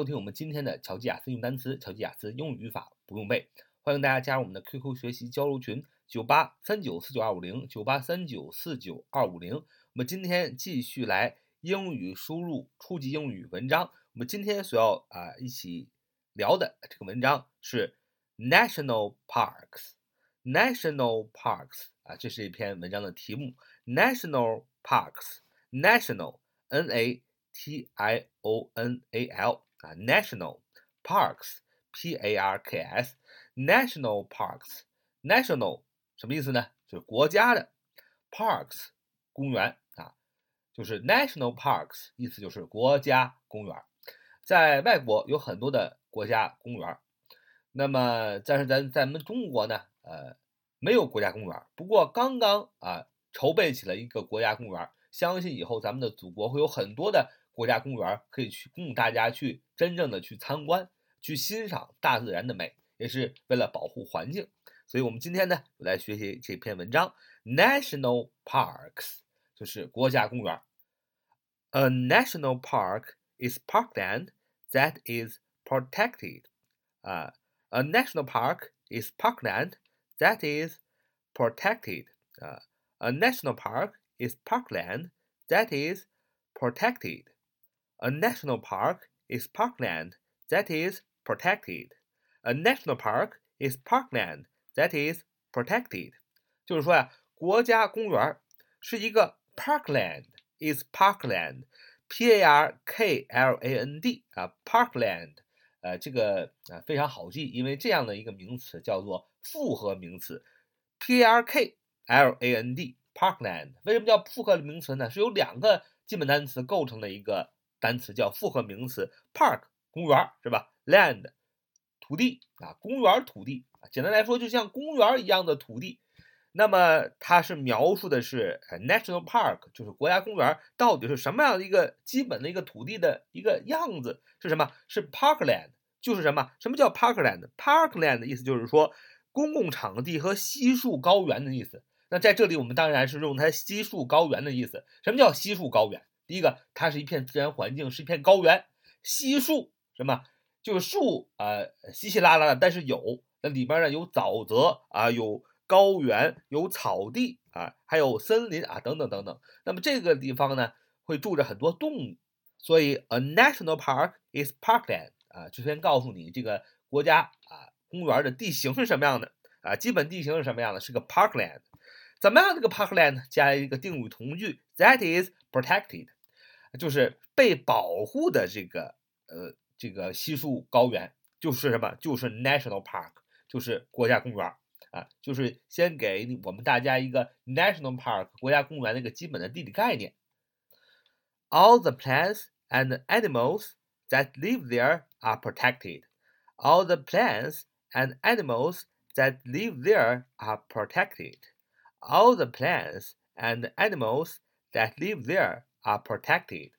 收听我们今天的乔吉雅思用单词，乔吉雅思英语语法不用背。欢迎大家加入我们的 QQ 学习交流群：九八三九四九二五零九八三九四九二五零。我们今天继续来英语输入初级英语文章。我们今天所要啊一起聊的这个文章是 National Parks，National Parks 啊，这是一篇文章的题目。National Parks，National N A T I O N A L。啊，national parks，p a r k s，national parks，national 什么意思呢？就是国家的，parks 公园啊，就是 national parks，意思就是国家公园。在外国有很多的国家公园，那么但是咱咱们中国呢，呃，没有国家公园。不过刚刚啊，筹备起了一个国家公园，相信以后咱们的祖国会有很多的。国家公园可以去供大家去真正的去参观，去欣赏大自然的美，也是为了保护环境。所以，我们今天呢，来学习这篇文章。National parks 就是国家公园。A national park is parkland that is protected. 啊，a national park is parkland that is protected. 啊，a national park is parkland that is protected. A national park is parkland that is protected. A national park is parkland that is protected. 就是说呀，国家公园是一个 parkland is parkland，p a r k l a n d 啊，parkland，呃，这个啊非常好记，因为这样的一个名词叫做复合名词，p a r k l a n d，parkland。为什么叫复合名词呢？是由两个基本单词构成的一个。 单词叫复合名词，park 公园是吧？land 土地啊，公园土地，简单来说就像公园一样的土地。那么它是描述的是 national park，就是国家公园到底是什么样的一个基本的一个土地的一个样子？是什么？是 parkland，就是什么？什么叫 parkland？parkland 的意思就是说公共场地和稀树高原的意思。那在这里我们当然是用它稀树高原的意思。什么叫稀树高原？第一个，它是一片自然环境，是一片高原，稀树什么？就是树啊，稀稀拉拉的，但是有那里边呢有沼泽啊，有高原，有草地啊，还有森林啊，等等等等。那么这个地方呢，会住着很多动物，所以 a national park is parkland 啊，就先告诉你这个国家啊公园的地形是什么样的啊，基本地形是什么样的，是个 parkland。怎么样？这个 parkland 加一个定语从句，that is protected。就是被保护的这个呃这个稀树高原，就是什么？就是 national park，就是国家公园啊。就是先给我们大家一个 national park 国家公园的一个基本的地理概念。All the plants and animals that live there are protected. All the plants and animals that live there are protected. All the plants and animals that live there are protected，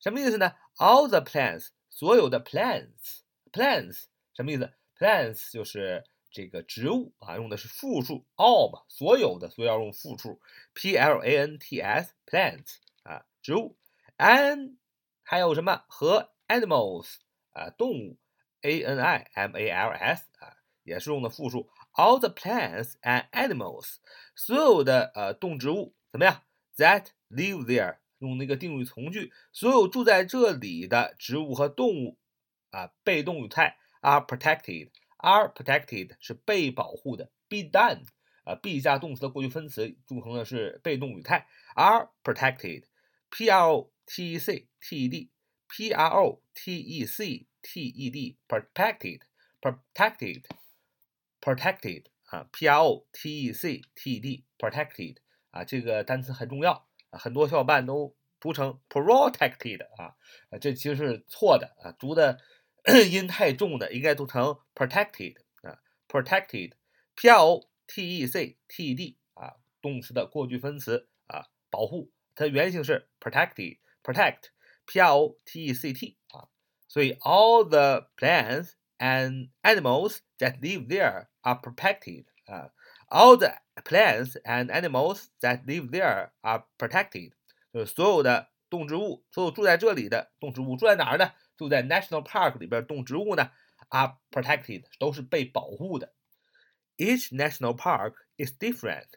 什么意思呢？All the plants，所有的 plants，plants 什么意思？plants 就是这个植物啊，用的是复数，all 嘛，所有的，所以要用复数，p l a n t s，plants 啊，植物，and 还有什么和 animals 啊，动物，a n i m a l s 啊，也是用的复数 ，all the plants and animals，所有的呃动植物怎么样？That live there。用那个定语从句，所有住在这里的植物和动物，啊，被动语态 are protected，are protected 是被保护的，be done，啊，be 加动词的过去分词组成的是被动语态，are protected，p r o t e c t e d，p r o t e c t e d，protected，protected，protected 啊，p r o t e c t e d，protected 啊，这个单词很重要。很多小伙伴都读成 protected 啊，啊，这其实是错的啊，读的音太重的应该读成 protected 啊，protected，p r o t e c t e d 啊，动词的过去分词啊，保护，它的原型是 protected，protect，p r o t e c t 啊，所以 all the plants and animals that live there are protected 啊，all the Plants and animals that live there are protected，就是所有的动植物，所有住在这里的动植物住在哪儿呢 住在 national park 里边动植物呢，are protected 都是被保护的。Each national park is different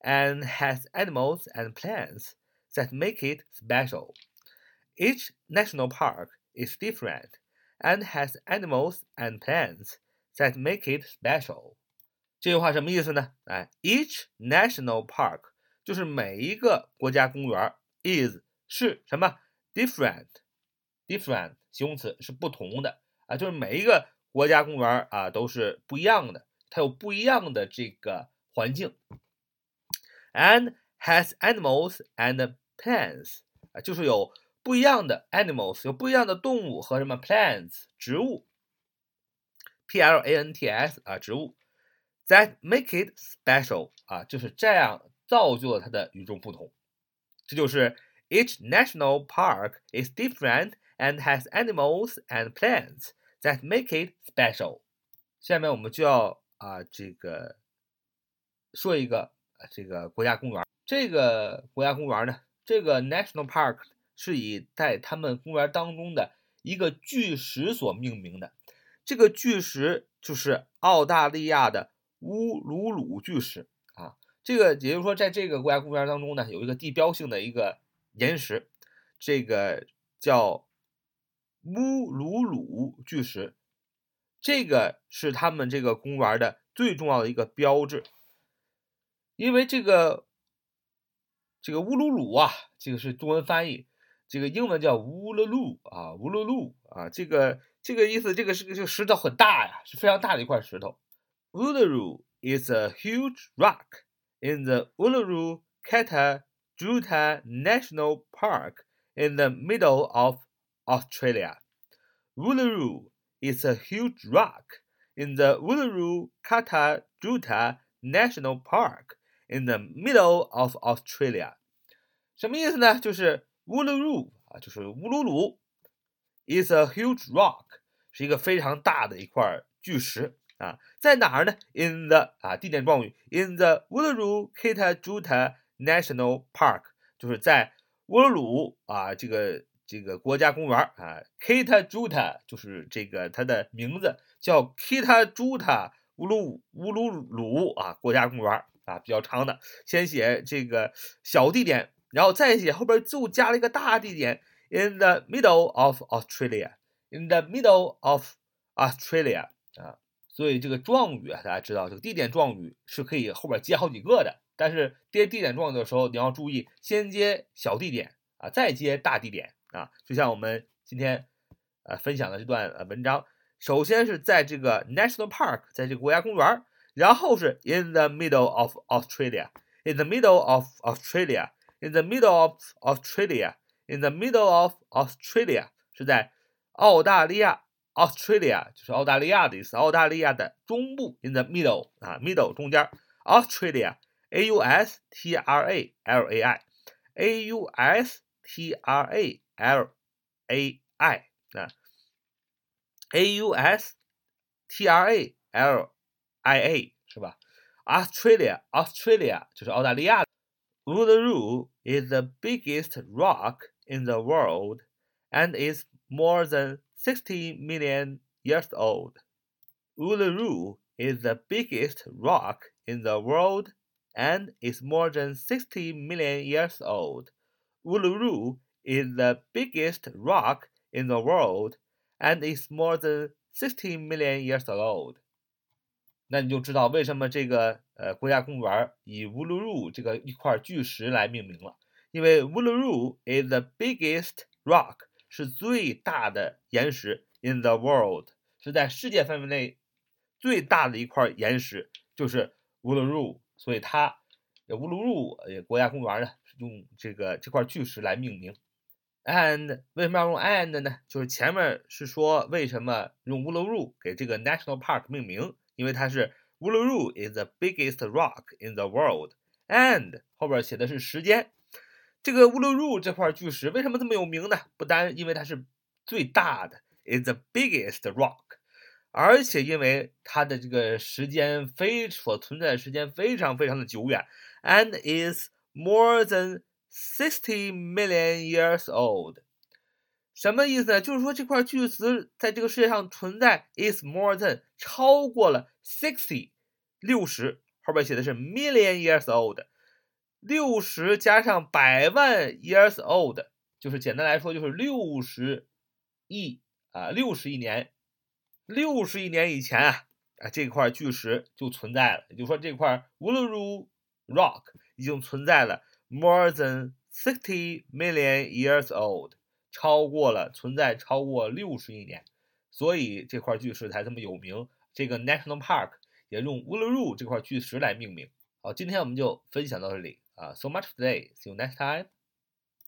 and has animals and plants that make it special. Each national park is different and has animals and plants that make it special. 这句话什么意思呢？哎，each national park 就是每一个国家公园 is 是什么 different，different 形容词是不同的啊，就是每一个国家公园啊都是不一样的，它有不一样的这个环境。And has animals and plants 啊，就是有不一样的 animals，有不一样的动物和什么 plants 植物，p l a n t s 啊植物。That make it special 啊，就是这样造就了它的与众不同。这就是 each national park is different and has animals and plants that make it special。下面我们就要啊这个说一个这个国家公园。这个国家公园呢，这个 national park 是以在他们公园当中的一个巨石所命名的。这个巨石就是澳大利亚的。乌鲁鲁巨石啊，这个也就是说，在这个国家公园当中呢，有一个地标性的一个岩石，这个叫乌鲁鲁巨石，这个是他们这个公园的最重要的一个标志。因为这个这个乌鲁鲁啊，这个是中文翻译，这个英文叫乌鲁鲁啊，乌鲁鲁啊，这个这个意思，这个是这个石头很大呀，是非常大的一块石头。Uluru is a huge rock in the Uluru Kata National Park in the middle of Australia. Uluru is a huge rock in the Uluru Kata National Park in the middle of Australia. 什么意思呢？就是 Uluru 啊，就是乌鲁鲁，is a huge rock， 是一个非常大的一块巨石。啊，在哪儿呢？In the 啊，地点状语，in the Uluru Kitajuta National Park，就是在乌鲁鲁啊，这个这个国家公园啊，Kitajuta 就是这个它的名字叫 Kitajuta 乌鲁乌鲁鲁啊，国家公园啊，比较长的，先写这个小地点，然后再写后边就加了一个大地点，in the middle of Australia In the middle of Australia 啊。所以这个状语啊，大家知道这个地点状语是可以后边接好几个的，但是接地点状语的时候，你要注意先接小地点啊，再接大地点啊。就像我们今天呃分享的这段呃文章，首先是在这个 national park，在这个国家公园，然后是 in the middle of Australia，in the middle of Australia，in the middle of Australia，in the middle of Australia 是在澳大利亚。Australia 就是澳大利亚的意思，澳大利亚的中部，in the middle 啊，middle 中间，Australia，A U S T R A L A I，A U S T R A L A I 啊，A U S T R A L I A 是吧？Australia，Australia 就是澳大利亚。Uluru is the biggest rock in the world and is more than 60 million years old. Uluru is the biggest rock in the world and is more than 60 million years old. Uluru is the biggest rock in the world and is more than 60 million years old. 那你就知道为什么这个呃国家公园以乌鲁鲁这个一块巨石来命名了，因为 Uluru is the biggest rock 是最大的岩石，in the world 是在世界范围内最大的一块岩石，就是乌鲁鲁，所以它乌鲁鲁呃国家公园呢用这个这块巨石来命名。And 为什么要用 and 呢？就是前面是说为什么用乌鲁鲁给这个 national park 命名，因为它是乌鲁鲁 is the biggest rock in the world，and 后边写的是时间。这个乌鲁鲁这块巨石为什么这么有名呢？不单因为它是最大的，is the biggest rock，而且因为它的这个时间非所存在的时间非常非常的久远，and is more than sixty million years old。什么意思呢？就是说这块巨石在这个世界上存在 is more than 超过了 sixty 六十，后边写的是 million years old，六十加上百万 years old，就是简单来说就是六十亿啊，六十亿年，六十亿年以前啊啊这块巨石就存在了，也就是说这块 Uluru Rock 已经存在了 more than sixty million years old。超过了存在超过六十亿年，所以这块巨石才这么有名。这个 national park 也用 Uluru 这块巨石来命名。好，今天我们就分享到这里 Uh,，so much today. See you next time。